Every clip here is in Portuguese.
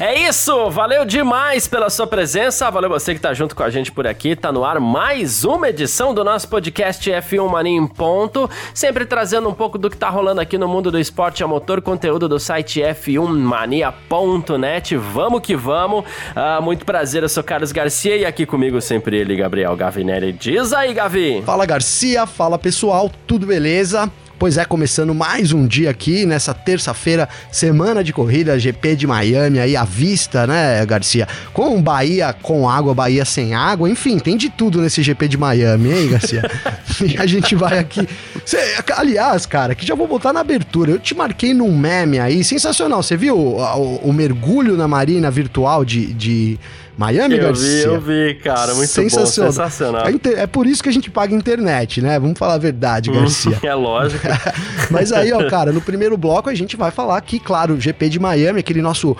É isso, valeu demais pela sua presença, valeu você que tá junto com a gente por aqui, tá no ar mais uma edição do nosso podcast F1 Mania em ponto, sempre trazendo um pouco do que tá rolando aqui no mundo do esporte a motor, conteúdo do site f1mania.net, vamos que vamos, ah, muito prazer, eu sou Carlos Garcia e aqui comigo sempre ele, Gabriel Gavinelli, diz aí Gavi! Fala Garcia, fala pessoal, tudo beleza? Pois é, começando mais um dia aqui nessa terça-feira, semana de corrida, GP de Miami aí à vista, né, Garcia? Com Bahia com água, Bahia sem água, enfim, tem de tudo nesse GP de Miami, hein, Garcia? e a gente vai aqui. Cê, aliás, cara, que já vou botar na abertura. Eu te marquei num meme aí, sensacional. Você viu o, o, o mergulho na marina virtual de, de Miami, eu Garcia? Eu vi, eu vi, cara, muito sensacional. bom, sensacional. É, é, por isso que a gente paga internet, né? Vamos falar a verdade, Garcia. é lógico. Mas aí, ó, cara, no primeiro bloco a gente vai falar aqui, claro, GP de Miami, aquele nosso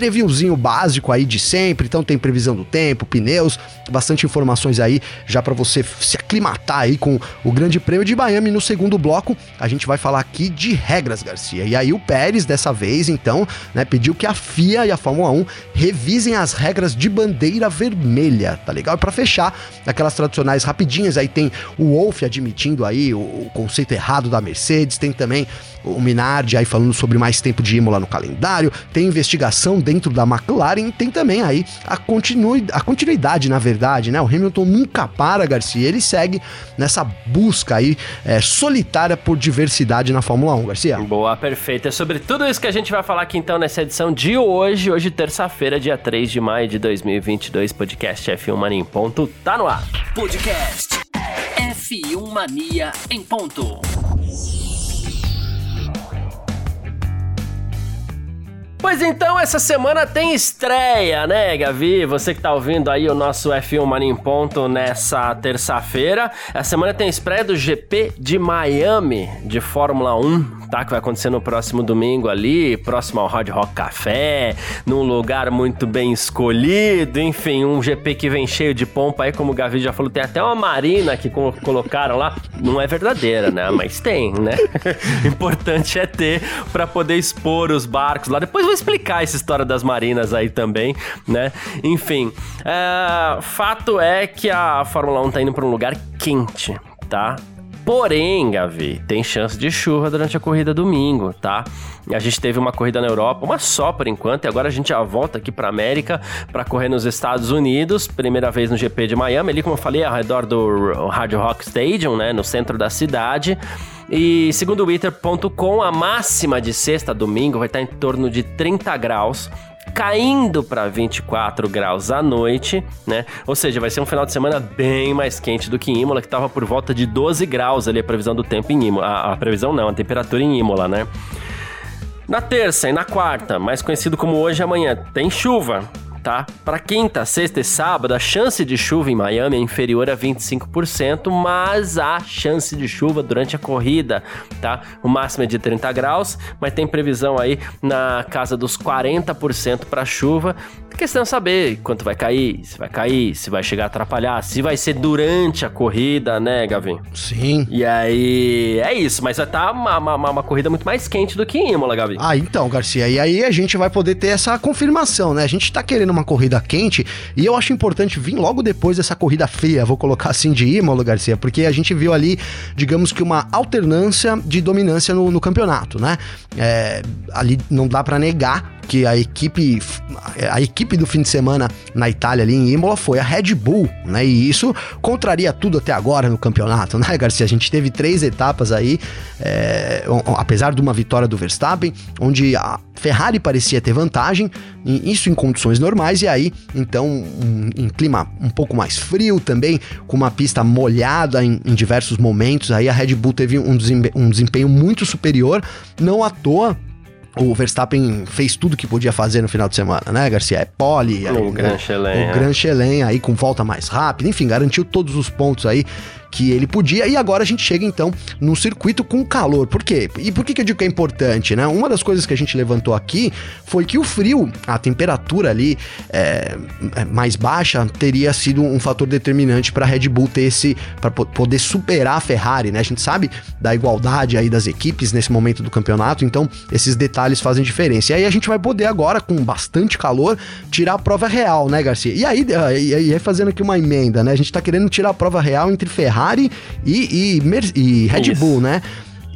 previewzinho básico aí de sempre, então tem previsão do tempo, pneus, bastante informações aí já para você se aclimatar aí com o Grande Prêmio de Miami. No segundo bloco, a gente vai falar aqui de regras, Garcia. E aí o Pérez dessa vez, então, né, pediu que a FIA e a Fórmula 1 revisem as regras de bandeira vermelha, tá legal? E para fechar, aquelas tradicionais rapidinhas, aí tem o Wolff admitindo aí o, o conceito errado da Mercedes, tem também o Minardi aí falando sobre mais tempo de Imola no calendário, tem investigação dentro da McLaren, tem também aí a, continu, a continuidade, na verdade, né? O Hamilton nunca para, Garcia, ele segue nessa busca aí é, solitária por diversidade na Fórmula 1, Garcia. Boa, perfeito. É sobre tudo isso que a gente vai falar aqui então nessa edição de hoje, hoje terça-feira, dia 3 de maio de 2022, podcast F1 Mania em ponto, tá no ar. Podcast F1 Mania em ponto. Pois então, essa semana tem estreia, né, Gavi? Você que tá ouvindo aí o nosso F1 Mania em Ponto nessa terça-feira. A semana tem estreia do GP de Miami de Fórmula 1 tá? Que vai acontecer no próximo domingo ali, próximo ao Hard Rock Café, num lugar muito bem escolhido, enfim, um GP que vem cheio de pompa aí, como o Gavi já falou, tem até uma marina que colocaram lá, não é verdadeira, né? Mas tem, né? Importante é ter para poder expor os barcos lá. Depois vou explicar essa história das marinas aí também, né? Enfim, é, fato é que a Fórmula 1 tá indo para um lugar quente, tá? Porém, Gavi, tem chance de chuva durante a corrida domingo, tá? A gente teve uma corrida na Europa, uma só por enquanto, e agora a gente já volta aqui para América para correr nos Estados Unidos, primeira vez no GP de Miami, ali como eu falei, ao redor do Hard Rock Stadium, né, no centro da cidade. E segundo o Twitter.com, a máxima de sexta a domingo vai estar em torno de 30 graus caindo para 24 graus à noite, né? Ou seja, vai ser um final de semana bem mais quente do que Imola, que estava por volta de 12 graus ali a previsão do tempo em Imola. A, a previsão não, a temperatura em Imola, né? Na terça e na quarta, mais conhecido como hoje e amanhã, tem chuva tá? Para quinta, sexta e sábado, a chance de chuva em Miami é inferior a 25%, mas há chance de chuva durante a corrida, tá? O máximo é de 30 graus, mas tem previsão aí na casa dos 40% para chuva. A questão é saber quanto vai cair, se vai cair, se vai chegar a atrapalhar, se vai ser durante a corrida, né, Gavin? Sim. E aí, é isso, mas vai estar tá uma, uma, uma, corrida muito mais quente do que em Imola, Gavin. Ah, então, Garcia, e aí a gente vai poder ter essa confirmação, né? A gente tá querendo uma corrida quente e eu acho importante vir logo depois dessa corrida feia, vou colocar assim de Imola, Garcia, porque a gente viu ali, digamos que uma alternância de dominância no, no campeonato, né? É, ali não dá para negar que a equipe a equipe do fim de semana na Itália ali em Imola foi a Red Bull, né? E isso contraria tudo até agora no campeonato, né, Garcia? A gente teve três etapas aí, é, apesar de uma vitória do Verstappen, onde a Ferrari parecia ter vantagem, isso em condições normais, e aí, então, um, em clima um pouco mais frio também, com uma pista molhada em, em diversos momentos, aí a Red Bull teve um desempenho muito superior, não à toa o Verstappen fez tudo que podia fazer no final de semana, né, Garcia? É pole, o aí, Gran Chelem, o Gran Chelem aí com volta mais rápida, enfim, garantiu todos os pontos aí que ele podia. E agora a gente chega então num circuito com calor. Por quê? E por que, que eu digo que é importante, né? Uma das coisas que a gente levantou aqui foi que o frio, a temperatura ali é, é mais baixa, teria sido um fator determinante para a Red Bull ter esse. para poder superar a Ferrari, né? A gente sabe da igualdade aí das equipes nesse momento do campeonato, então esses detalhes fazem diferença. E aí a gente vai poder agora, com bastante calor, tirar a prova real, né, Garcia? E aí, e aí fazendo aqui uma emenda, né? A gente tá querendo tirar a prova real entre Ferrari e, e, e Red Bull, Isso. né?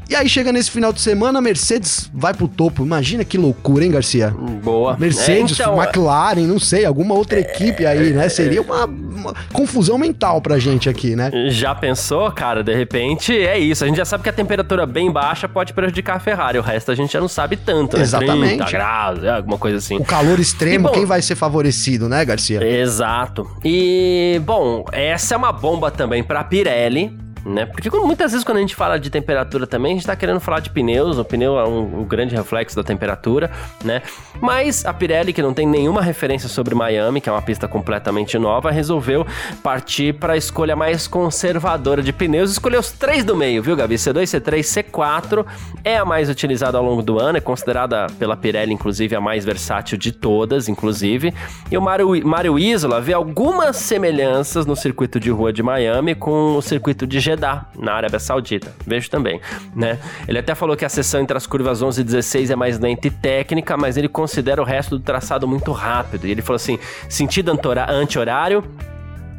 E aí chega nesse final de semana, a Mercedes vai pro topo. Imagina que loucura, hein, Garcia? Boa. Mercedes, é, então, McLaren, não sei, alguma outra é, equipe aí, né? Seria uma, uma, confusão mental pra gente aqui, né? Já pensou, cara? De repente é isso. A gente já sabe que a temperatura bem baixa pode prejudicar a Ferrari. O resto a gente já não sabe tanto, né? Exatamente. 30 graus, é, alguma coisa assim. O calor extremo, e, bom, quem vai ser favorecido, né, Garcia? Exato. E, bom, essa é uma bomba também pra Pirelli né? Porque muitas vezes quando a gente fala de temperatura também, a gente tá querendo falar de pneus, o pneu é um, um, grande reflexo da temperatura, né? Mas a Pirelli, que não tem nenhuma referência sobre Miami, que é uma pista completamente nova, resolveu partir para a escolha mais conservadora de pneus, escolheu os três do meio, viu, Gabi? C2, C3, C4 é a mais utilizada ao longo do ano, é considerada pela Pirelli, inclusive, a mais versátil de todas, inclusive. E o Mario, Mario Isola vê algumas semelhanças no circuito de rua de Miami com o circuito de Jeddah, na Arábia Saudita. Vejo também, né? Ele até falou que a seção entre as curvas 11 e 16 é mais lenta e técnica, mas ele considera o resto do traçado muito rápido. E ele falou assim: sentido anti-horário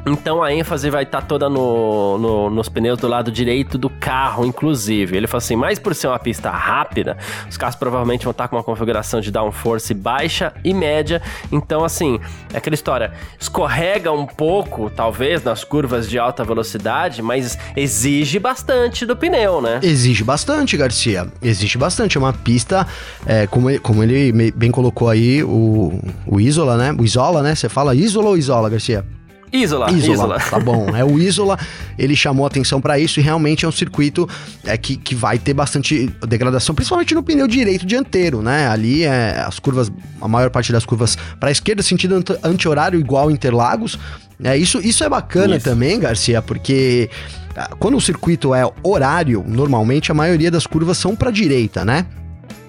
então a ênfase vai estar tá toda no, no, nos pneus do lado direito do carro, inclusive. Ele falou assim: mas por ser uma pista rápida, os carros provavelmente vão estar tá com uma configuração de downforce baixa e média. Então, assim, é aquela história: escorrega um pouco, talvez, nas curvas de alta velocidade, mas exige bastante do pneu, né? Exige bastante, Garcia. Exige bastante. É uma pista, é, como, ele, como ele bem colocou aí, o, o Isola, né? O Isola, né? Você fala Isola ou Isola, Garcia? Isola, Isola. Tá bom. É o Isola, ele chamou atenção para isso e realmente é um circuito é, que, que vai ter bastante degradação, principalmente no pneu direito dianteiro, né? Ali é as curvas, a maior parte das curvas para a esquerda, sentido anti-horário igual Interlagos. É, isso, isso é bacana isso. também, Garcia, porque ah, quando o circuito é horário, normalmente a maioria das curvas são para direita, né?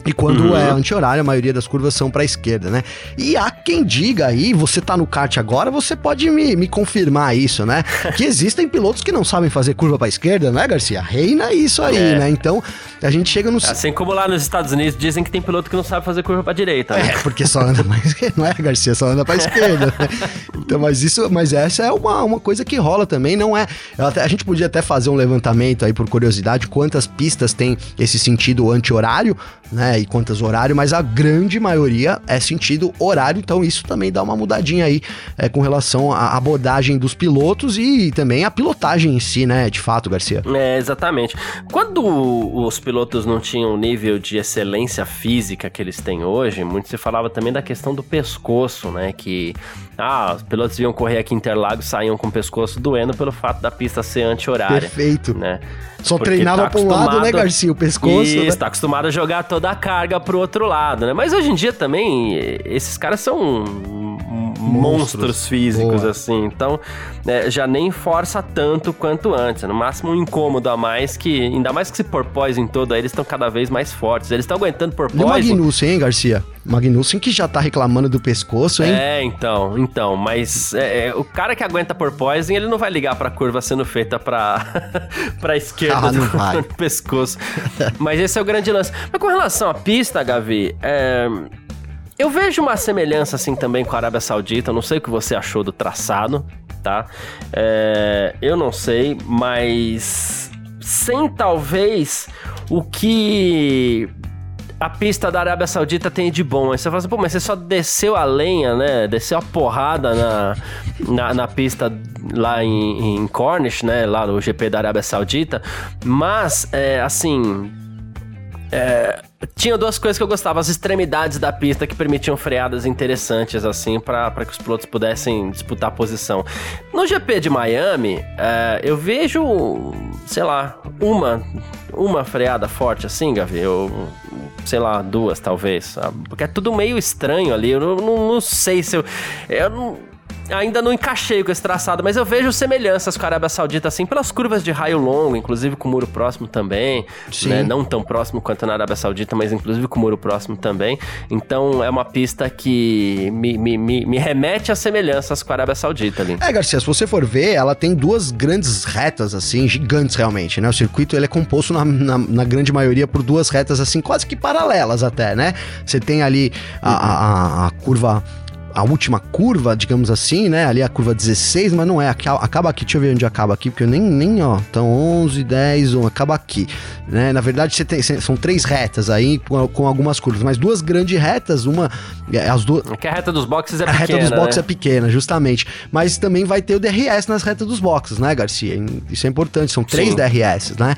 E quando uhum. é anti-horário, a maioria das curvas são para a esquerda, né? E há quem diga aí, você tá no kart agora, você pode me, me confirmar isso, né? que existem pilotos que não sabem fazer curva para a esquerda, né, Garcia? Reina isso aí, é. né? Então, a gente chega no. Assim como lá nos Estados Unidos dizem que tem piloto que não sabe fazer curva para direita. Né? É, porque só anda mais. Não é, Garcia? Só anda para esquerda. Né? Então, mas isso, mas essa é uma, uma coisa que rola também, não é? Até, a gente podia até fazer um levantamento aí por curiosidade, quantas pistas tem esse sentido anti-horário, né? E quantas horário, mas a grande maioria é sentido horário, então isso também dá uma mudadinha aí é, com relação à abordagem dos pilotos e também a pilotagem em si, né, de fato, Garcia. É, exatamente. Quando os pilotos não tinham o nível de excelência física que eles têm hoje, muito se falava também da questão do pescoço, né, que ah, os pilotos iam correr aqui em Interlagos, saíam com o pescoço doendo pelo fato da pista ser anti-horária. Perfeito. Né? Só Porque treinava tá para um lado, né, Garcia? O pescoço. Isso, né? tá acostumado a jogar toda a carga pro outro lado, né? Mas hoje em dia também, esses caras são monstros, monstros físicos, Boa. assim. Então, é, já nem força tanto quanto antes. No máximo um incômodo a mais que, ainda mais que se porpoisem todo aí, eles estão cada vez mais fortes. Eles estão aguentando porpoise. E o Magnussen, hein, Garcia? Magnussen que já tá reclamando do pescoço, hein? É, então, então, mas é, é, o cara que aguenta porpoising, ele não vai ligar pra curva sendo feita pra, pra esquerda ah, do, do pescoço. mas esse é o grande lance. Mas com relação à pista, Gavi, é... Eu vejo uma semelhança assim também com a Arábia Saudita. Não sei o que você achou do traçado, tá? É, eu não sei, mas sem talvez o que a pista da Arábia Saudita tem de bom. Aí você fala assim, pô, mas você só desceu a lenha, né? Desceu a porrada na, na, na pista lá em, em Cornish, né? Lá no GP da Arábia Saudita. Mas, é, assim. É, tinha duas coisas que eu gostava, as extremidades da pista que permitiam freadas interessantes, assim, para que os pilotos pudessem disputar a posição. No GP de Miami, é, eu vejo, sei lá, uma, uma freada forte assim, Gavi, eu, sei lá, duas talvez, porque é tudo meio estranho ali, eu não, não sei se eu... eu não, ainda não encaixei com esse traçado, mas eu vejo semelhanças com a Arábia Saudita, assim, pelas curvas de raio longo, inclusive com o muro próximo também. Sim. Né? Não tão próximo quanto na Arábia Saudita, mas inclusive com o muro próximo também. Então é uma pista que me, me, me, me remete a semelhanças com a Arábia Saudita ali. É, Garcia, se você for ver, ela tem duas grandes retas, assim, gigantes realmente, né? O circuito ele é composto na, na, na grande maioria por duas retas, assim, quase que paralelas até, né? Você tem ali a, a, a curva a última curva, digamos assim, né? Ali a curva 16, mas não é. Acaba aqui, deixa eu ver onde acaba aqui, porque eu nem, nem ó. Então 11, 10, 1, acaba aqui. Né? Na verdade, você tem, são três retas aí com, com algumas curvas, mas duas grandes retas, uma. É, as duas. É que a reta dos boxes é a pequena. A reta dos boxes né? é pequena, justamente. Mas também vai ter o DRS nas retas dos boxes, né, Garcia? Isso é importante, são três Sim. DRS, né?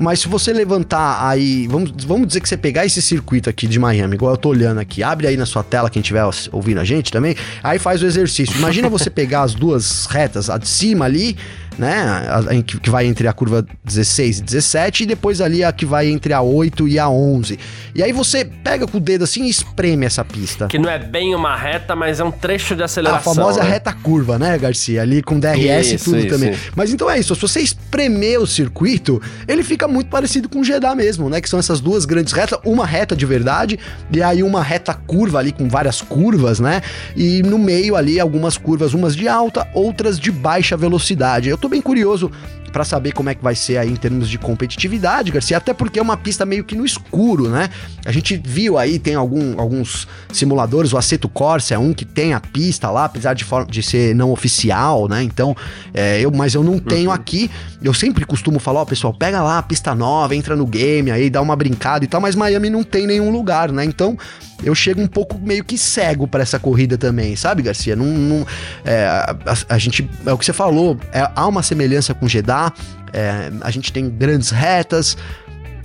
Mas se você levantar aí, vamos, vamos dizer que você pegar esse circuito aqui de Miami, igual eu tô olhando aqui, abre aí na sua tela, quem estiver ouvindo a gente também, aí faz o exercício. Imagina você pegar as duas retas, a de cima ali, né? A, a, que vai entre a curva 16 e 17 e depois ali a que vai entre a 8 e a 11. E aí você pega com o dedo assim e espreme essa pista. Que não é bem uma reta, mas é um trecho de aceleração. A famosa né? reta curva, né, Garcia? Ali com DRS isso, e tudo isso, também. Isso. Mas então é isso, se você espremer o circuito, ele fica muito parecido com o Jeddah mesmo, né? Que são essas duas grandes retas, uma reta de verdade e aí uma reta curva ali com várias curvas, né? E no meio ali algumas curvas, umas de alta, outras de baixa velocidade. Eu tô bem curioso para saber como é que vai ser aí em termos de competitividade, Garcia, até porque é uma pista meio que no escuro, né? A gente viu aí, tem algum, alguns simuladores, o Aceto Corsa é um que tem a pista lá, apesar de, de ser não oficial, né? Então, é, eu, mas eu não tenho uhum. aqui. Eu sempre costumo falar, ó, pessoal, pega lá a pista nova, entra no game aí, dá uma brincada e tal, mas Miami não tem nenhum lugar, né? Então, eu chego um pouco meio que cego para essa corrida também, sabe, Garcia? Não, não é, a, a, gente, é o que você falou, é, há uma semelhança com Jeddah, é, a gente tem grandes retas,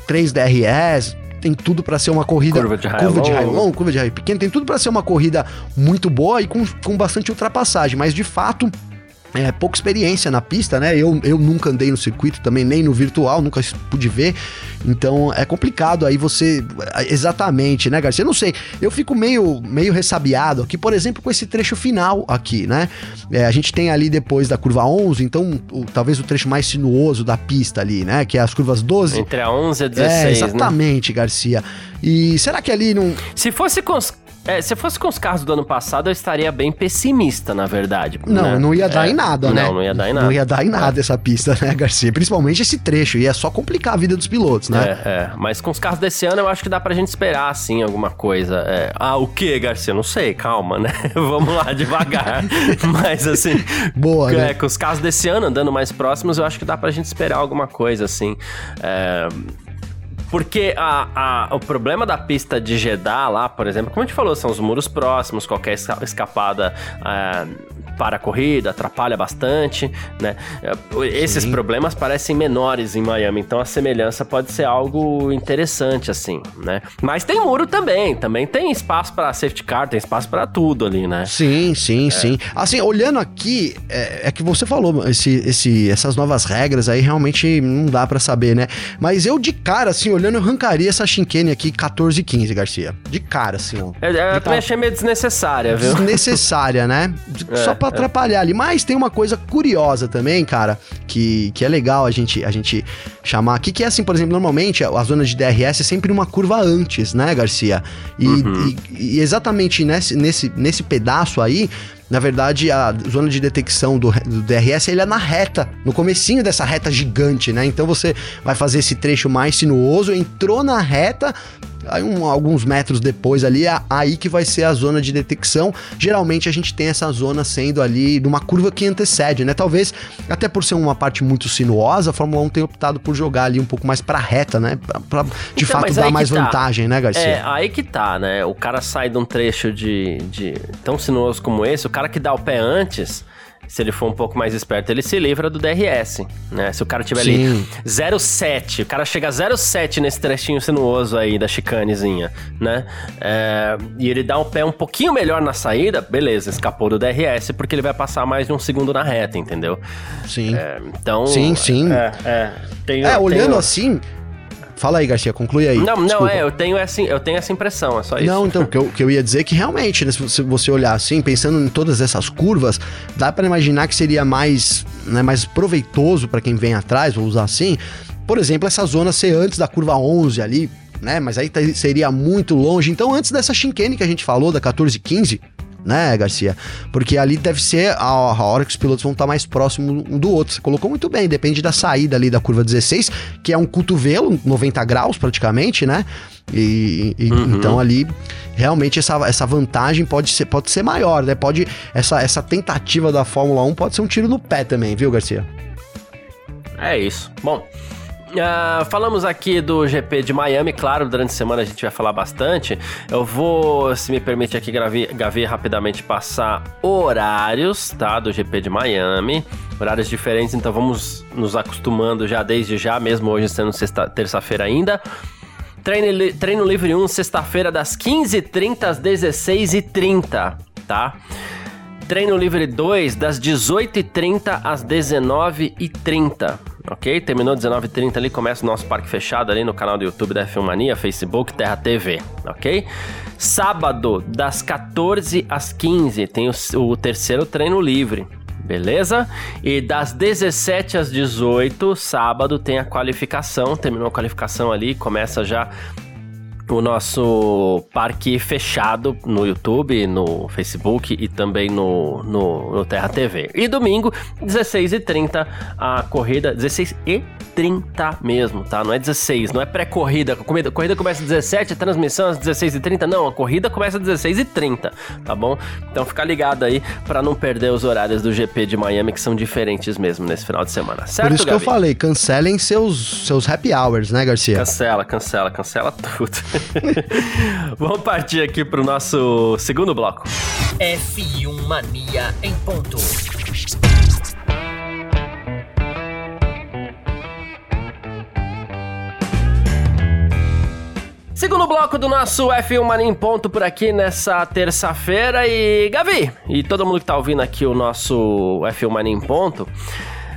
3 DRS, tem tudo para ser uma corrida curva de raio, curva de raio longo, curva de raio pequeno, tem tudo para ser uma corrida muito boa e com, com bastante ultrapassagem, mas de fato é, pouca experiência na pista, né? Eu, eu nunca andei no circuito também, nem no virtual, nunca pude ver. Então é complicado aí você. Exatamente, né, Garcia? Eu não sei. Eu fico meio, meio ressabiado aqui, por exemplo, com esse trecho final aqui, né? É, a gente tem ali depois da curva 11, então o, talvez o trecho mais sinuoso da pista ali, né? Que é as curvas 12. Entre a 11 e a 16. É, exatamente, né? Garcia. E será que ali não. Se fosse com é, se fosse com os carros do ano passado, eu estaria bem pessimista, na verdade. Não, né? não ia dar é, em nada, né? Não, não ia dar em nada. Não ia dar em nada é. essa pista, né, Garcia? Principalmente esse trecho. Ia só complicar a vida dos pilotos, né? É, é. Mas com os carros desse ano, eu acho que dá pra gente esperar, assim, alguma coisa. É. Ah, o que, Garcia? Não sei, calma, né? Vamos lá, devagar. Mas, assim... Boa, é, né? Com os carros desse ano andando mais próximos, eu acho que dá pra gente esperar alguma coisa, assim. É porque a, a, o problema da pista de Jeddah lá, por exemplo, como a gente falou, são os muros próximos, qualquer escapada é, para a corrida atrapalha bastante, né? Esses Sim. problemas parecem menores em Miami, então a semelhança pode ser algo interessante, assim, né? Mas tem muro também, também tem espaço para safety car, tem espaço para tudo ali, né? Sim, sim, é. sim. Assim, olhando aqui, é, é, que você falou, esse, esse, essas novas regras aí realmente não dá para saber, né? Mas eu de cara, assim, olhando, eu arrancaria essa Shinkane aqui 14 e 15, Garcia. De cara, assim, ó. Eu, eu também achei meio desnecessária, viu? Desnecessária, né? É, Só pra é. atrapalhar ali. Mas tem uma coisa curiosa também, cara, que, que é legal a gente, a gente chamar aqui, que é assim, por exemplo, normalmente a, a zona de DRS é sempre uma curva antes, né, Garcia? E, uhum. e, e exatamente nesse, nesse, nesse pedaço aí, na verdade, a zona de detecção do, do DRS ele é na reta, no comecinho dessa reta gigante, né? Então você vai fazer esse trecho mais sinuoso, entrou na reta, aí um, alguns metros depois ali, é aí que vai ser a zona de detecção. Geralmente a gente tem essa zona sendo ali numa curva que antecede, né? Talvez, até por ser uma parte muito sinuosa, a Fórmula 1 tenha optado por jogar ali um pouco mais pra reta, né? Pra, pra de então, fato dar mais tá. vantagem, né, Garcia? É, aí que tá, né? O cara sai de um trecho de, de tão sinuoso como esse, o cara que dá o pé antes se ele for um pouco mais esperto, ele se livra do DRS, né? Se o cara tiver Sim. ali 0,7, o cara chega a 0,7 nesse trechinho sinuoso aí da chicanezinha, né? É, e ele dá um pé um pouquinho melhor na saída, beleza, escapou do DRS, porque ele vai passar mais de um segundo na reta, entendeu? Sim. É, então... Sim, sim. É, é, tem, é olhando assim Fala aí, Garcia, conclui aí. Não, Desculpa. não, é, eu tenho, essa, eu tenho essa impressão, é só isso. Não, então, o que eu, que eu ia dizer é que realmente, né, se você olhar assim, pensando em todas essas curvas, dá para imaginar que seria mais, né, mais proveitoso para quem vem atrás, vou usar assim, por exemplo, essa zona ser antes da curva 11 ali, né? Mas aí seria muito longe. Então, antes dessa chicane que a gente falou, da 1415, né, Garcia? Porque ali deve ser a, a hora que os pilotos vão estar mais próximos um do outro. Você colocou muito bem, depende da saída ali da curva 16, que é um cotovelo, 90 graus praticamente, né? E, e uhum. então ali realmente essa, essa vantagem pode ser, pode ser maior, né? Pode essa, essa tentativa da Fórmula 1 pode ser um tiro no pé também, viu, Garcia? É isso. Bom, Uh, falamos aqui do GP de Miami, claro, durante a semana a gente vai falar bastante. Eu vou, se me permite aqui, Gavi, rapidamente passar horários, tá, do GP de Miami. Horários diferentes, então vamos nos acostumando já desde já, mesmo hoje sendo terça-feira ainda. Treino, treino livre 1, sexta-feira, das 15h30 às 16h30, tá? Treino livre 2, das 18h30 às 19h30 ok? Terminou 19h30 ali, começa o nosso parque fechado ali no canal do YouTube da Filmania, Facebook, Terra TV, ok? Sábado, das 14 às 15 tem o, o terceiro treino livre, beleza? E das 17 às 18, sábado, tem a qualificação. Terminou a qualificação ali, começa já o nosso parque fechado no YouTube, no Facebook e também no, no, no Terra TV. E domingo, 16h30, a corrida. 16 e 30 mesmo, tá? Não é 16, não é pré-corrida. A corrida, corrida começa às 17, a transmissão às 16h30. Não, a corrida começa às 16h30, tá bom? Então fica ligado aí para não perder os horários do GP de Miami, que são diferentes mesmo nesse final de semana, certo? Por isso Gabi? que eu falei, cancelem seus, seus happy hours, né, Garcia? Cancela, cancela, cancela tudo. Vamos partir aqui pro nosso segundo bloco. F1 Mania em ponto. Segundo bloco do nosso F1 Mania em ponto por aqui nessa terça-feira e Gavi, e todo mundo que tá ouvindo aqui o nosso F1 Mania em ponto,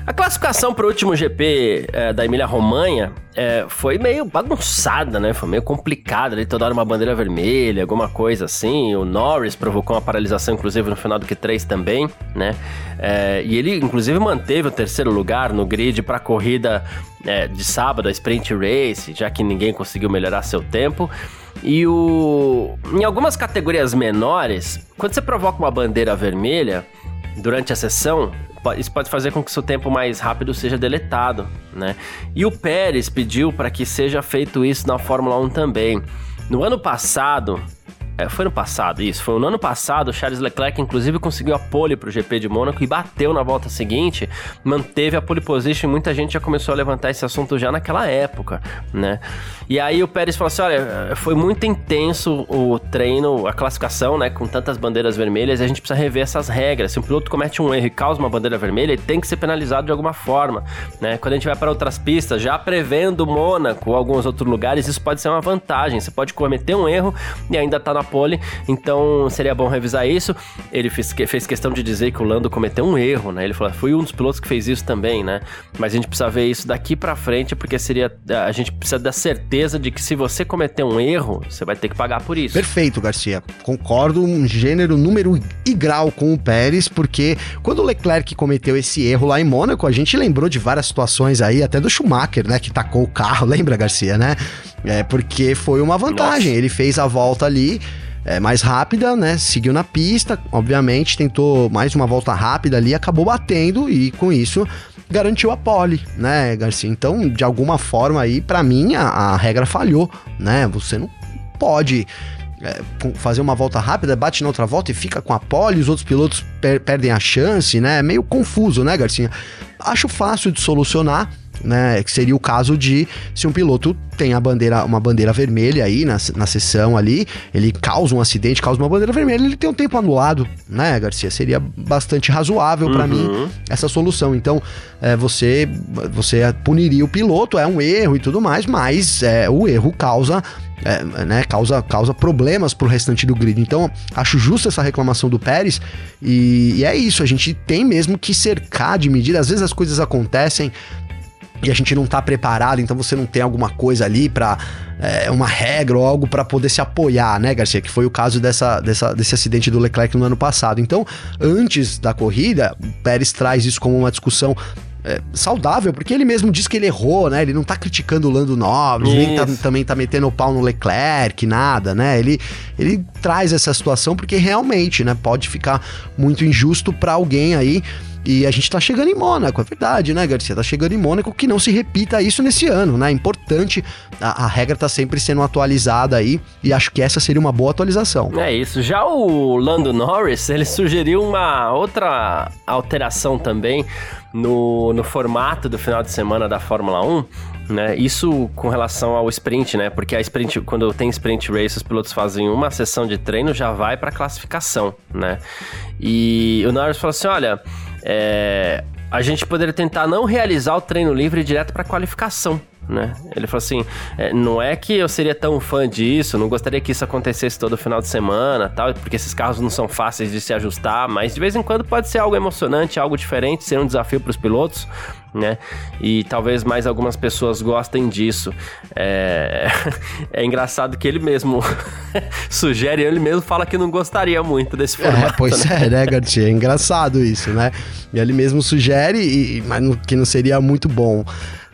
a classificação para o último GP é, da Emília-Romanha é, foi meio bagunçada, né? Foi meio complicada ali, toda hora uma bandeira vermelha, alguma coisa assim. O Norris provocou uma paralisação, inclusive, no final do Q3 também, né? É, e ele, inclusive, manteve o terceiro lugar no grid para a corrida é, de sábado, a Sprint Race, já que ninguém conseguiu melhorar seu tempo. E o... em algumas categorias menores, quando você provoca uma bandeira vermelha durante a sessão, isso pode fazer com que seu tempo mais rápido seja deletado, né? E o Pérez pediu para que seja feito isso na Fórmula 1 também. No ano passado, é, foi no passado, isso. Foi no ano passado, Charles Leclerc, inclusive, conseguiu a pole para o GP de Mônaco e bateu na volta seguinte, manteve a pole position e muita gente já começou a levantar esse assunto já naquela época, né? E aí o Pérez falou assim: olha, foi muito intenso o treino, a classificação, né? Com tantas bandeiras vermelhas, a gente precisa rever essas regras. Se um piloto comete um erro e causa uma bandeira vermelha, ele tem que ser penalizado de alguma forma, né? Quando a gente vai para outras pistas, já prevendo Mônaco ou alguns outros lugares, isso pode ser uma vantagem. Você pode cometer um erro e ainda tá na pole, então seria bom revisar isso. Ele fez, fez questão de dizer que o Lando cometeu um erro, né? Ele falou, fui um dos pilotos que fez isso também, né? Mas a gente precisa ver isso daqui para frente, porque seria. A gente precisa da certeza de que se você cometer um erro, você vai ter que pagar por isso. Perfeito, Garcia. Concordo, um gênero, número e grau com o Pérez, porque quando o Leclerc cometeu esse erro lá em Mônaco, a gente lembrou de várias situações aí, até do Schumacher, né? Que tacou o carro, lembra, Garcia, né? É porque foi uma vantagem. Nossa. Ele fez a volta ali é, mais rápida, né? Seguiu na pista, obviamente, tentou mais uma volta rápida ali, acabou batendo e com isso garantiu a pole, né, Garcia? Então, de alguma forma aí, para mim, a, a, regra falhou, né? Você não pode é, fazer uma volta rápida, bate na outra volta e fica com a pole, os outros pilotos per perdem a chance, né? É meio confuso, né, Garcia? Acho fácil de solucionar né? Que seria o caso de se um piloto tem a bandeira, uma bandeira vermelha aí na, na sessão ali, ele causa um acidente, causa uma bandeira vermelha, ele tem um tempo anulado, né, Garcia? Seria bastante razoável para uhum. mim essa solução. Então, é, você você puniria o piloto, é um erro e tudo mais, mas é, o erro causa é, né, causa, causa problemas pro restante do grid. Então, acho justa essa reclamação do Pérez e, e, é isso, a gente tem mesmo que cercar de medida. Às vezes as coisas acontecem e a gente não tá preparado, então você não tem alguma coisa ali para é, uma regra ou algo para poder se apoiar, né, Garcia? Que foi o caso dessa, dessa, desse acidente do Leclerc no ano passado. Então, antes da corrida, o Pérez traz isso como uma discussão é, saudável, porque ele mesmo diz que ele errou, né? Ele não tá criticando o Lando Norris, nem tá, também tá metendo o pau no Leclerc, nada, né? Ele, ele traz essa situação porque realmente, né, pode ficar muito injusto para alguém aí e a gente tá chegando em Mônaco, é verdade, né, Garcia? Tá chegando em Mônaco que não se repita isso nesse ano, né? É importante, a, a, regra tá sempre sendo atualizada aí e acho que essa seria uma boa atualização. É isso. Já o Lando Norris, ele sugeriu uma outra alteração também no, no formato do final de semana da Fórmula 1. Né? Isso com relação ao sprint, né? Porque a sprint, quando tem sprint race, os pilotos fazem uma sessão de treino, já vai para classificação, né? E o Norris falou assim: olha, é, a gente poderia tentar não realizar o treino livre direto para qualificação. Né? Ele falou assim: é, não é que eu seria tão fã disso, não gostaria que isso acontecesse todo final de semana, tal, porque esses carros não são fáceis de se ajustar, mas de vez em quando pode ser algo emocionante, algo diferente, ser um desafio para os pilotos, né? E talvez mais algumas pessoas gostem disso. É, é engraçado que ele mesmo sugere, ele mesmo fala que não gostaria muito desse é, formato. É, pois né? é, né? É engraçado isso, né? E ele mesmo sugere, e, mas que não seria muito bom.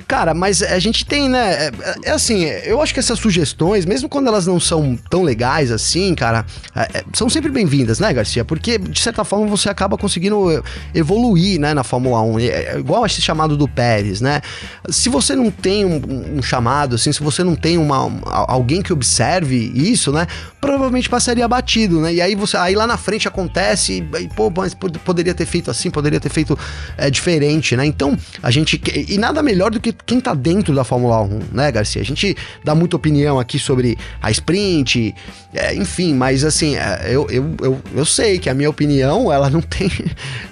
Cara, mas a gente tem, né? É, é, assim, eu acho que essas sugestões, mesmo quando elas não são tão legais assim, cara, é, é são sempre bem-vindas, né, Garcia? Porque, de certa forma, você acaba conseguindo evoluir, né, na Fórmula 1. É, é igual esse chamado do Pérez, né? Se você não tem um, um chamado, assim, se você não tem uma, alguém que observe isso, né? Provavelmente passaria batido, né? E aí você, aí lá na frente acontece, e, pô, mas poderia ter feito assim, poderia ter feito é, diferente, né? Então, a gente. E nada melhor do que quem tá dentro da Fórmula 1, né, Garcia? A gente dá muita opinião aqui sobre a sprint, é, enfim, mas assim, é, eu, eu, eu, eu sei que a minha opinião, ela não tem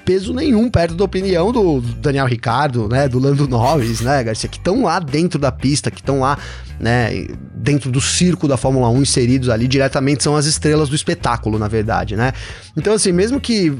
peso nenhum perto da opinião do Daniel Ricardo, né, do Lando Norris, né, Garcia, que estão lá dentro da pista, que estão lá né, dentro do circo da Fórmula 1 inseridos ali diretamente são as estrelas do espetáculo, na verdade, né? Então assim, mesmo que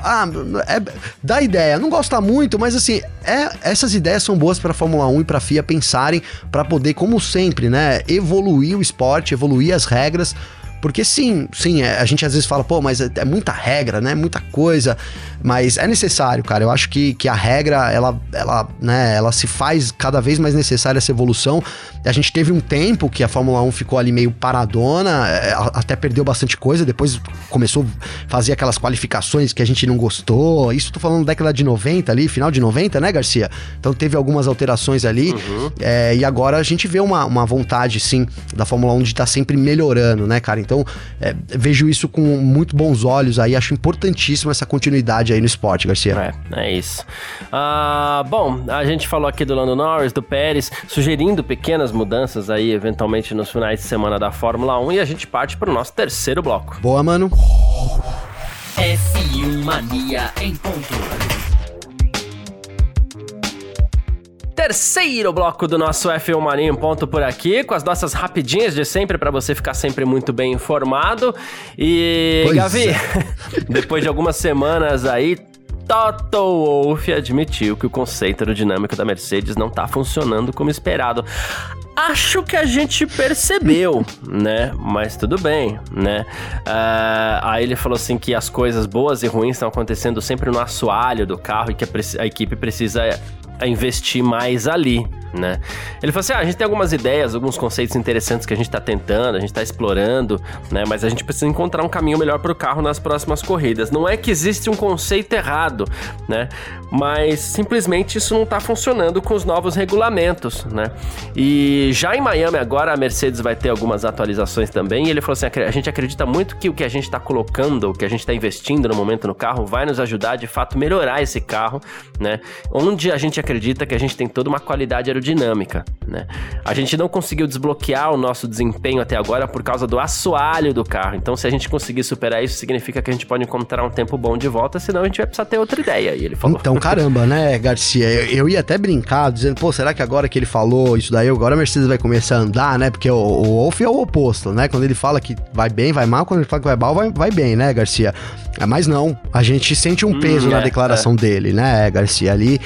ah, é, dá ideia, não gosta muito, mas assim, é, essas ideias são boas para Fórmula 1 e para FIA pensarem para poder, como sempre, né, evoluir o esporte, evoluir as regras porque sim, sim, é, a gente às vezes fala, pô, mas é, é, muita regra, né? Muita coisa. Mas é necessário, cara. Eu acho que, que a regra, ela, ela, né, ela se faz cada vez mais necessária essa evolução. A gente teve um tempo que a Fórmula 1 ficou ali meio paradona, é, até perdeu bastante coisa, depois começou a fazer aquelas qualificações que a gente não gostou. Isso tô falando década de 90 ali, final de 90, né, Garcia? Então teve algumas alterações ali. Uhum. É, e agora a gente vê uma, uma vontade, sim, da Fórmula 1 de estar tá sempre melhorando, né, cara? Então, é, vejo isso com muito bons olhos aí. Acho importantíssimo essa continuidade aí no esporte, Garcia. É, é isso. Ah, bom, a gente falou aqui do Lando Norris, do Pérez, sugerindo pequenas mudanças aí, eventualmente nos finais de semana da Fórmula 1. E a gente parte para o nosso terceiro bloco. Boa, mano. F1 Mania em ponto. Terceiro bloco do nosso F1 Mania em ponto por aqui, com as nossas rapidinhas de sempre para você ficar sempre muito bem informado. E pois Gavi, é. depois de algumas semanas aí, Toto Wolff admitiu que o conceito aerodinâmico da Mercedes não está funcionando como esperado. Acho que a gente percebeu, né? Mas tudo bem, né? Uh, aí ele falou assim que as coisas boas e ruins estão acontecendo sempre no assoalho do carro e que a, a equipe precisa a investir mais ali, né? Ele falou assim: ah, a gente tem algumas ideias, alguns conceitos interessantes que a gente está tentando, a gente está explorando, né? Mas a gente precisa encontrar um caminho melhor para o carro nas próximas corridas. Não é que existe um conceito errado, né? Mas simplesmente isso não está funcionando com os novos regulamentos, né? E já em Miami agora a Mercedes vai ter algumas atualizações também. E ele falou assim: a gente acredita muito que o que a gente está colocando, o que a gente está investindo no momento no carro, vai nos ajudar de fato melhorar esse carro, né? Onde a gente acredita que a gente tem toda uma qualidade aerodinâmica, né? A gente não conseguiu desbloquear o nosso desempenho até agora por causa do assoalho do carro. Então, se a gente conseguir superar isso, significa que a gente pode encontrar um tempo bom de volta, senão a gente vai precisar ter outra ideia. E ele falou. Então, caramba, né, Garcia? Eu, eu ia até brincar, dizendo, pô, será que agora que ele falou isso daí, agora a Mercedes vai começar a andar, né? Porque o, o Wolf é o oposto, né? Quando ele fala que vai bem, vai mal, quando ele fala que vai mal, vai, vai bem, né, Garcia? Mas não, a gente sente um hum, peso hum, na é, declaração é. dele, né, Garcia? Ali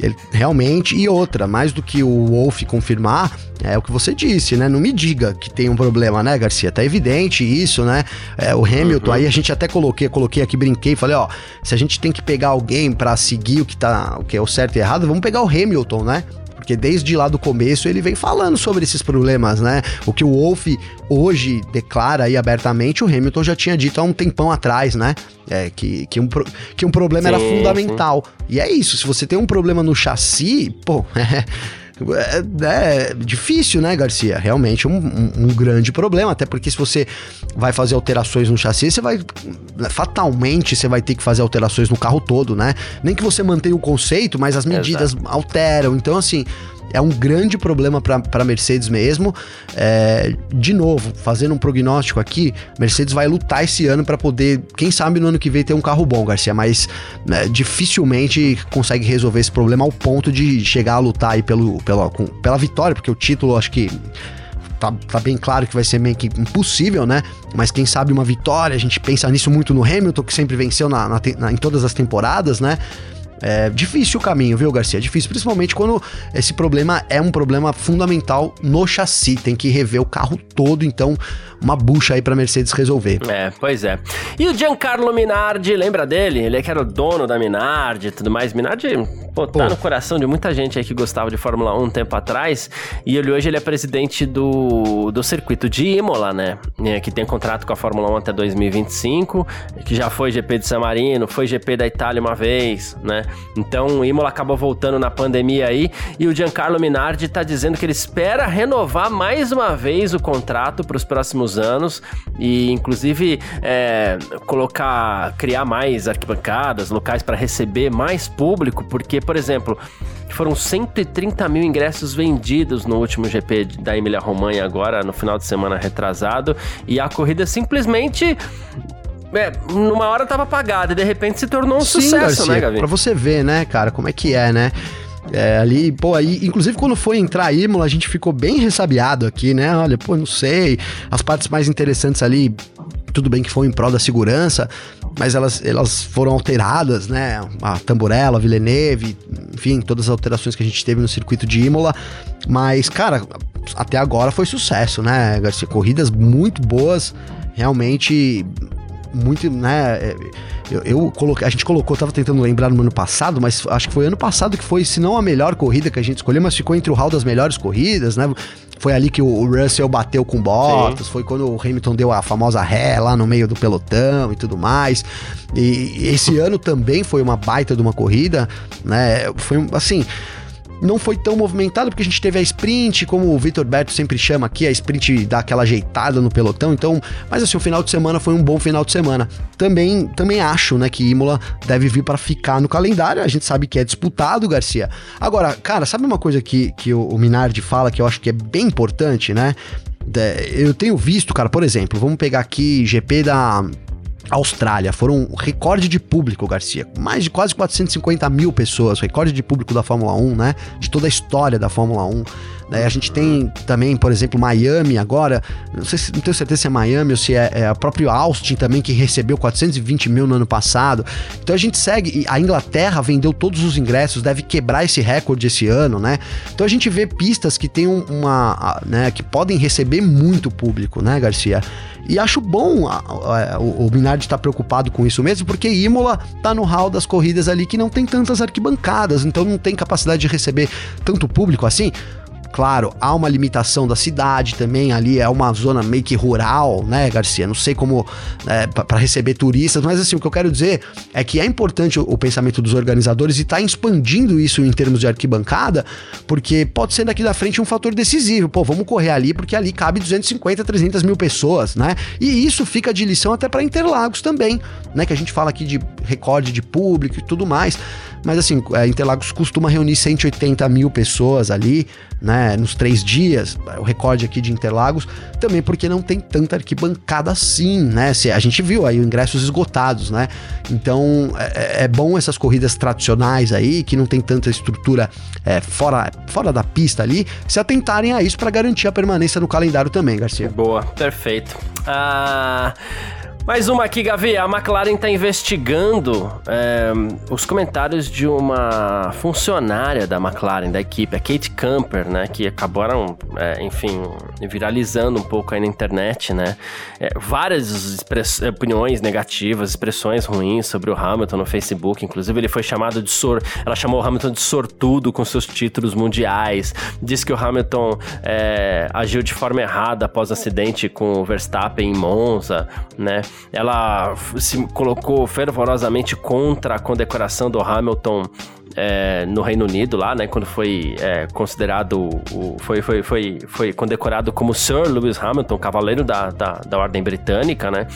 Ele, realmente, e outra, mais do que o Wolf confirmar, é o que você disse, né? Não me diga que tem um problema, né, Garcia? Tá evidente isso, né? É, o Hamilton, uhum. aí a gente até coloquei, coloquei aqui, brinquei, falei, ó, se a gente tem que pegar alguém para seguir o que tá, o que é o certo e errado, vamos pegar o Hamilton, né? Porque desde lá do começo ele vem falando sobre esses problemas, né? O que o Wolf hoje declara aí abertamente, o Hamilton já tinha dito há um tempão atrás, né? É, que, que, um, que um problema sim, era fundamental. Sim. E é isso, se você tem um problema no chassi, pô, é é, é, difícil, né, Garcia? Realmente um, um, um, grande problema, até porque se você vai fazer alterações no chassi, você vai fatalmente você vai ter que fazer alterações no carro todo, né? Nem que você mantenha o conceito, mas as medidas Exato. alteram. Então, assim, é um grande problema para a Mercedes mesmo. É, de novo, fazendo um prognóstico aqui, Mercedes vai lutar esse ano para poder, quem sabe no ano que vem ter um carro bom, Garcia, mas né, dificilmente consegue resolver esse problema ao ponto de chegar a lutar aí pelo, pela, com, pela vitória, porque o título acho que Tá, tá, bem claro que vai ser meio que impossível, né? Mas quem sabe uma vitória, a gente pensa nisso muito no Hamilton, que sempre venceu na, na, na, em todas as temporadas, né? É difícil o caminho, viu, Garcia? É difícil, principalmente quando esse problema é um problema fundamental no chassi. Tem que rever o carro todo, então uma bucha aí pra Mercedes resolver. É, pois é. E o Giancarlo Minardi, lembra dele? Ele é que era o dono da Minardi e tudo mais. Minardi, pô, tá pô. no coração de muita gente aí que gostava de Fórmula 1 um tempo atrás. E ele hoje ele é presidente do, do circuito de Imola, né? É, que tem contrato com a Fórmula 1 até 2025, que já foi GP de San Marino, foi GP da Itália uma vez, né? Então o Imola acabou voltando na pandemia aí. E o Giancarlo Minardi tá dizendo que ele espera renovar mais uma vez o contrato para os próximos próximos anos e inclusive é, colocar, criar mais arquibancadas, locais para receber mais público, porque, por exemplo, foram 130 mil ingressos vendidos no último GP da Emília Romanha agora, no final de semana retrasado, e a corrida simplesmente é, numa hora tava apagada e de repente se tornou um Sim, sucesso, Garcia, né, Gavi? Pra você ver, né, cara, como é que é, né? É, ali, pô, aí, inclusive quando foi entrar a Imola, a gente ficou bem ressabiado aqui, né? Olha, pô, não sei. As partes mais interessantes ali, tudo bem que foi em prol da segurança, mas elas, elas foram alteradas, né? A Tamburella, a Villeneuve, enfim, todas as alterações que a gente teve no circuito de Imola. Mas, cara, até agora foi sucesso, né, Garcia? Corridas muito boas, realmente muito, né? É, eu, eu coloquei, a gente colocou, tava tentando lembrar no ano passado, mas acho que foi ano passado que foi, se não a melhor corrida que a gente escolheu, mas ficou entre o hall das melhores corridas, né? Foi ali que o Russell bateu com Bottas, Sim. foi quando o Hamilton deu a famosa ré lá no meio do pelotão e tudo mais. E esse ano também foi uma baita de uma corrida, né? Foi assim, não foi tão movimentado porque a gente teve a sprint, como o Vitor Berto sempre chama aqui, a sprint dá aquela ajeitada no pelotão. Então, mas assim, o final de semana foi um bom final de semana. Também, também acho, né, que Imola deve vir para ficar no calendário. A gente sabe que é disputado, Garcia. Agora, cara, sabe uma coisa que, que o, Minardi fala que eu acho que é bem importante, né? Eu tenho visto, cara, por exemplo, vamos pegar aqui GP da Austrália, foram recorde de público, Garcia. Mais de quase 450 mil pessoas, recorde de público da Fórmula 1, né? De toda a história da Fórmula 1. A gente tem também, por exemplo, Miami agora, não, sei se, não tenho certeza se é Miami ou se é, é a própria Austin também, que recebeu 420 mil no ano passado. Então a gente segue, a Inglaterra vendeu todos os ingressos, deve quebrar esse recorde esse ano, né? Então a gente vê pistas que tem uma, né, que podem receber muito público, né, Garcia? E acho bom a, a, o, o Minardi estar tá preocupado com isso mesmo, porque Imola tá no hall das corridas ali que não tem tantas arquibancadas, então não tem capacidade de receber tanto público assim. Claro, há uma limitação da cidade também, ali é uma zona meio que rural, né, Garcia? Não sei como é, para receber turistas, mas assim, o que eu quero dizer é que é importante o, o pensamento dos organizadores e tá expandindo isso em termos de arquibancada, porque pode ser daqui da frente um fator decisivo. Pô, vamos correr ali, porque ali cabe 250, 300 mil pessoas, né? E isso fica de lição até para Interlagos também, né? Que a gente fala aqui de recorde de público e tudo mais. Mas assim, é, Interlagos costuma reunir 180 mil pessoas ali, né? Nos três dias, o recorde aqui de Interlagos, também porque não tem tanta arquibancada assim, né? Se, a gente viu aí ingressos esgotados, né? Então é, é, bom essas corridas tradicionais aí, que não tem tanta estrutura é, fora, fora da pista ali, se atentarem a isso para garantir a permanência no calendário também, Garcia. Boa, perfeito. Ah. Mais uma aqui, Gavi. A McLaren está investigando é, os comentários de uma funcionária da McLaren, da equipe, a Kate Camper, né? Que acabaram, é, enfim, viralizando um pouco aí na internet, né? É, várias opiniões negativas, expressões ruins sobre o Hamilton no Facebook. Inclusive, ele foi chamado de sor... Ela chamou o Hamilton de sortudo com seus títulos mundiais. Diz que o Hamilton agiu de forma errada após o acidente com o Verstappen em Monza, né? Ela se colocou fervorosamente contra a condecoração do Hamilton é, no Reino Unido lá, né, quando foi é, considerado, o, foi, foi, foi, foi condecorado como Sir Lewis Hamilton, cavaleiro da, da, da Ordem Britânica, né,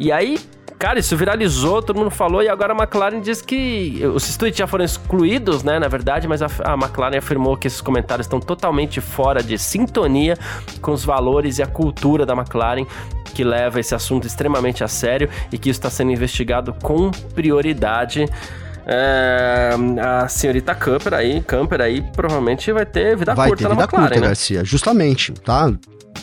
e aí Cara, isso viralizou, todo mundo falou, e agora a McLaren diz que os tweets já foram excluídos, né, na verdade, mas a, a McLaren afirmou que esses comentários estão totalmente fora de sintonia com os valores e a cultura da McLaren que leva esse assunto extremamente a sério e que isso está sendo investigado com prioridade. É, a senhorita Camper aí, Camper aí provavelmente vai ter vida vai curta ter vida na McLaren, curta, né? Garcia, justamente, tá?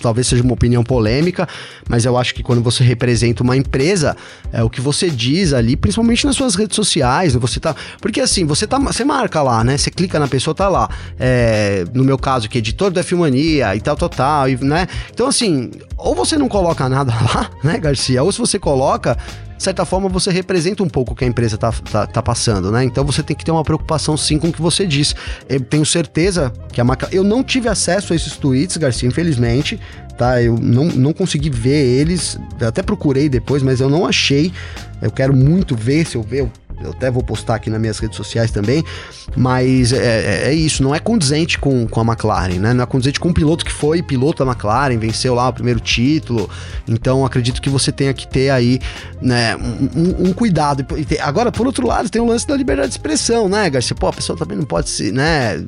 Talvez seja uma opinião polêmica, mas eu acho que quando você representa uma empresa, é o que você diz ali, principalmente nas suas redes sociais, você tá, porque assim, você tá, você marca lá, né? Você clica na pessoa, tá lá. É, no meu caso, que é editor da Filmania e tal, tal, tal, e, né? Então assim, ou você não coloca nada lá, né, Garcia? Ou se você coloca, de certa forma, você representa um pouco o que a empresa tá, tá, tá, passando, né? Então você tem que ter uma preocupação sim com o que você diz. Eu tenho certeza que a marca. Eu não tive acesso a esses tweets, Garcia, infelizmente, tá? Eu não, não consegui ver eles, até procurei depois, mas eu não achei. Eu quero muito ver, se eu ver, eu eu até vou postar aqui nas minhas redes sociais também, mas é, é, é, isso, não é condizente com, com a McLaren, né? Não é condizente com o piloto que foi piloto da McLaren, venceu lá o primeiro título, então acredito que você tenha que ter aí, né, um, um cuidado. Agora, por outro lado, tem o lance da liberdade de expressão, né, Garcia? Pô, a pessoa também não pode se, né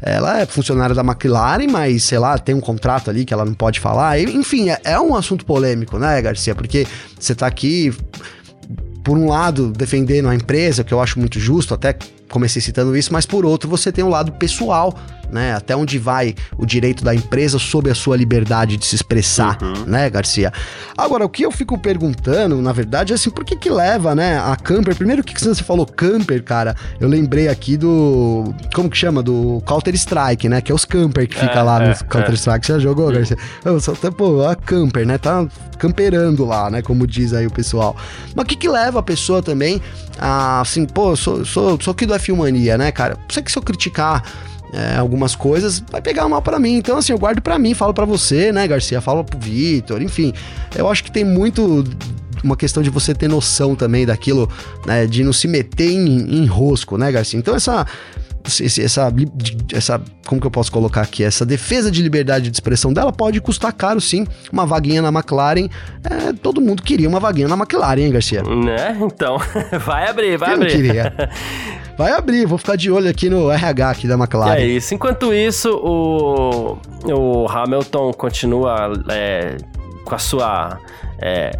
ela é funcionária da McLaren, mas sei lá, tem um contrato ali que ela não pode falar. Enfim, é, é um assunto polêmico, né, Garcia? Porque você tá aqui por um lado, defendendo a empresa, que eu acho muito justo, até comecei citando isso, mas por outro, você tem o um lado pessoal, né? Até onde vai o direito da empresa sob a sua liberdade de se expressar, uhum. né, Garcia? Agora, o que eu fico perguntando, na verdade, é assim, por que que leva, né, a Camper? Primeiro, o que, que você falou Camper, cara? Eu lembrei aqui do, como que chama? Do Counter-Strike, né? Que é os Camper que fica é, lá no é, Counter-Strike. É. Você já jogou, Garcia? Eu só, pô, a Camper, né? Tá camperando lá, né? Como diz aí o pessoal. Mas o que que leva a pessoa também a, assim, pô, sou, sou, sou aqui do F1 Mania, né, cara? Sei que se eu criticar é, algumas coisas, vai pegar mal para mim. Então, assim, eu guardo para mim, falo para você, né, Garcia? Falo pro Vitor, enfim. Eu acho que tem muito uma questão de você ter noção também daquilo, né, de não se meter em, em rosco, né, Garcia? Então, essa essa, essa, como que eu posso colocar aqui? Essa defesa de liberdade de expressão dela pode custar caro, sim. Uma vaguinha na McLaren. É, todo mundo queria uma vaguinha na McLaren, hein, Garcia? Né? Então, vai abrir, vai Quem abrir. Não queria. Vai abrir, vou ficar de olho aqui no RH aqui da McLaren. É isso. Enquanto isso, o, o Hamilton continua é, com a sua é,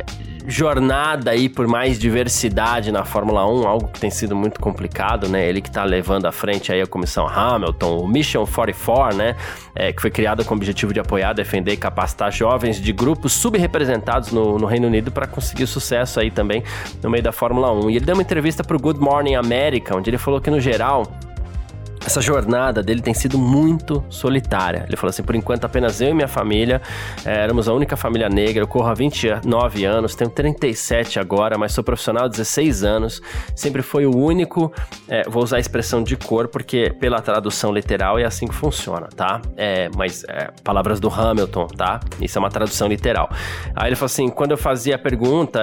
jornada aí por mais diversidade na Fórmula 1, algo que tem sido muito complicado, né? Ele que tá levando à frente aí a comissão Hamilton, o Mission 44, né? É, que foi criado com o objetivo de apoiar, defender e capacitar jovens de grupos subrepresentados no, no Reino Unido para conseguir sucesso aí também no meio da Fórmula 1. E ele deu uma entrevista pro Good Morning America, onde ele falou que no geral essa jornada dele tem sido muito solitária. Ele falou assim: por enquanto, apenas eu e minha família é, éramos a única família negra. Eu corro há 29 anos, tenho 37 agora, mas sou profissional há 16 anos. Sempre foi o único. É, vou usar a expressão de cor, porque pela tradução literal é assim que funciona, tá? É, mas é, palavras do Hamilton, tá? Isso é uma tradução literal. Aí ele falou assim: quando eu fazia a pergunta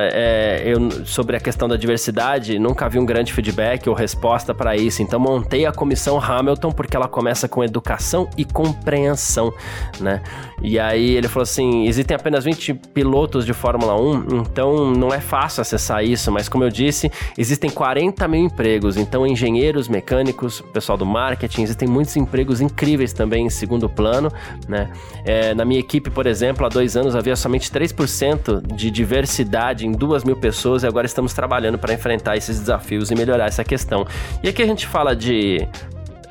eu, sobre a questão da diversidade, nunca vi um grande feedback ou resposta para isso. Então montei a comissão Hamilton porque ela começa com educação e compreensão, né? E aí ele falou assim: existem apenas 20 pilotos de Fórmula 1, então não é fácil acessar isso, mas como eu disse, existem 40 mil empregos, então engenheiros, mecânicos, pessoal do marketing, existem muitos empregos incríveis também em segundo plano, né? É, na minha equipe, por exemplo, há dois anos havia somente 3% de diversidade em duas mil pessoas e agora estamos trabalhando para enfrentar esses desafios e melhorar essa questão. E aqui a gente fala de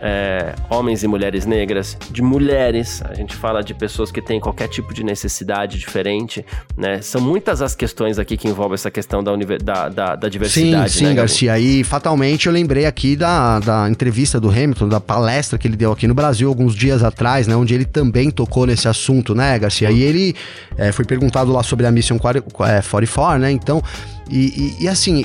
é, homens e mulheres negras, de mulheres, a gente fala de pessoas que têm qualquer tipo de necessidade diferente, né? São muitas as questões aqui que envolvem essa questão da, da, da, da diversidade. Sim, sim, né, Garcia. E fatalmente eu lembrei aqui da, da entrevista do Hamilton, da palestra que ele deu aqui no Brasil alguns dias atrás, né? Onde ele também tocou nesse assunto, né, Garcia? E ele é, foi perguntado lá sobre a Mission 44, né? Então, e, e, e assim,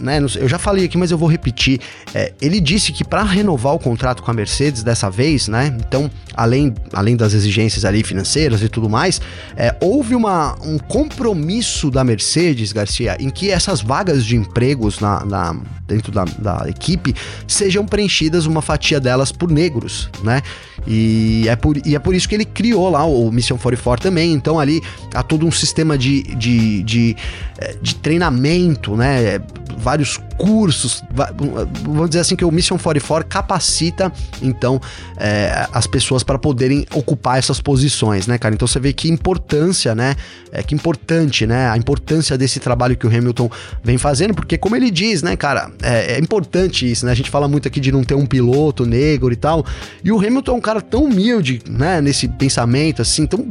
né? Eu já falei aqui, mas eu vou repetir. É, ele disse que para renovar o contrato com a Mercedes dessa vez, né? Então, além, além das exigências ali financeiras e tudo mais, é, houve uma, um compromisso da Mercedes, Garcia, em que essas vagas de empregos na, na dentro da, da, equipe sejam preenchidas uma fatia delas por negros, né? E é por, e é por isso que ele criou lá o Mission 44 também. Então ali há todo um sistema de, de, de, é, de treinamento, né? Vários cursos, vamos dizer assim que o Mission 44 capacita então é, as pessoas para poderem ocupar essas posições, né, cara? Então você vê que importância, né? É que importante, né? A importância desse trabalho que o Hamilton vem fazendo, porque como ele diz, né, cara, é, é importante isso, né? A gente fala muito aqui de não ter um piloto negro e tal, e o Hamilton é um cara tão humilde, né? Nesse pensamento, assim, tão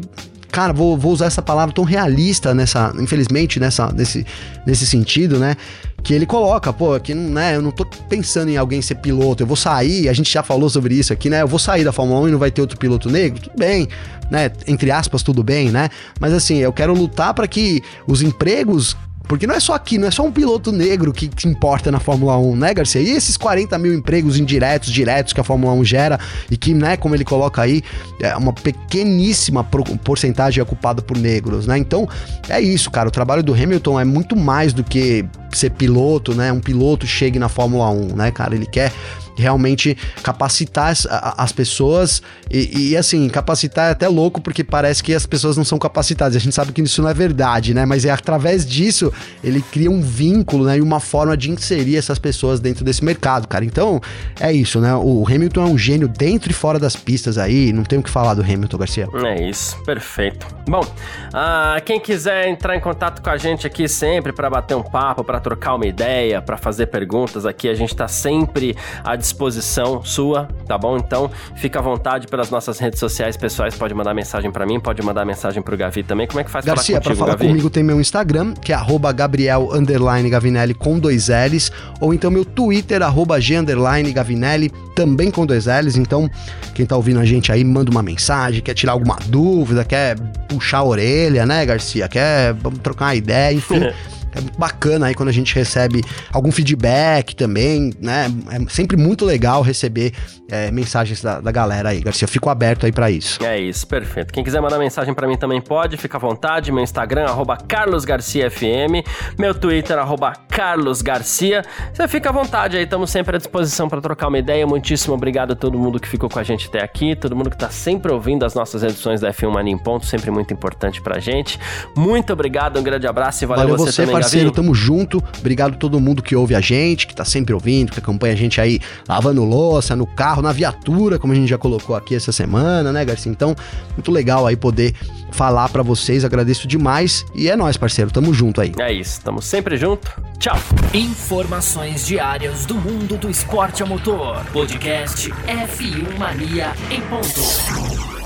cara, vou, vou usar essa palavra tão realista nessa, infelizmente, nessa, nesse, nesse sentido, né? Que ele coloca, pô, não, né, eu não tô pensando em alguém ser piloto, eu vou sair, a gente já falou sobre isso aqui, né? Eu vou sair da Fórmula 1 e não vai ter outro piloto negro, tudo bem, né? Entre aspas, tudo bem, né? Mas assim, eu quero lutar para que os empregos porque não é só aqui, não é só um piloto negro que, que importa na Fórmula 1, né, Garcia? E esses 40 mil empregos indiretos, diretos que a Fórmula 1 gera e que, né, como ele coloca aí, é uma pequeníssima porcentagem é ocupada por negros, né? Então, é isso, cara. O trabalho do Hamilton é muito mais do que ser piloto, né? Um piloto chegue na Fórmula 1, né, cara? Ele quer realmente capacitar as, as pessoas e, e, assim, capacitar é até louco porque parece que as pessoas não são capacitadas. A gente sabe que isso não é verdade, né? Mas é através disso ele cria um vínculo, né? E uma forma de inserir essas pessoas dentro desse mercado, cara. Então é isso, né? O Hamilton é um gênio dentro e fora das pistas aí. Não tem o que falar do Hamilton, Garcia. É isso, perfeito. Bom, uh, quem quiser entrar em contato com a gente aqui sempre para bater um papo, para trocar uma ideia, para fazer perguntas aqui, a gente tá sempre à disposição disposição sua, tá bom? Então, fica à vontade pelas nossas redes sociais pessoais, pode mandar mensagem para mim, pode mandar mensagem pro Gavi também. Como é que faz Garcia, pra falar Gavi? comigo tem meu Instagram, que é arroba Gabriel Gavinelli com dois L's, ou então meu Twitter, arroba G Gavinelli, também com dois L's. Então, quem tá ouvindo a gente aí, manda uma mensagem, quer tirar alguma dúvida, quer puxar a orelha, né, Garcia? Quer trocar uma ideia, enfim. É bacana aí quando a gente recebe algum feedback também, né? É sempre muito legal receber é, mensagens da, da, galera aí, Garcia. Fico aberto aí para isso. É isso, perfeito. Quem quiser mandar mensagem para mim também pode, fica à vontade. Meu Instagram, arroba carlosgarciafm. Meu Twitter, arroba carlosgarcia. Você fica à vontade aí, estamos sempre à disposição para trocar uma ideia. Muitíssimo obrigado a todo mundo que ficou com a gente até aqui, todo mundo que tá sempre ouvindo as nossas edições da F1 Mania em Ponto, sempre muito importante pra gente. Muito obrigado, um grande abraço e valeu, valeu você, você também, parceiro, tamo junto. Obrigado a todo mundo que ouve a gente, que tá sempre ouvindo, que acompanha a gente aí lavando louça, no carro, na viatura, como a gente já colocou aqui essa semana, né, Garcia? Então, muito legal aí poder falar para vocês. Agradeço demais e é nós, parceiro. Tamo junto aí. É isso, tamo sempre junto. Tchau. Informações diárias do mundo do esporte a motor. Podcast F1 Mania em ponto.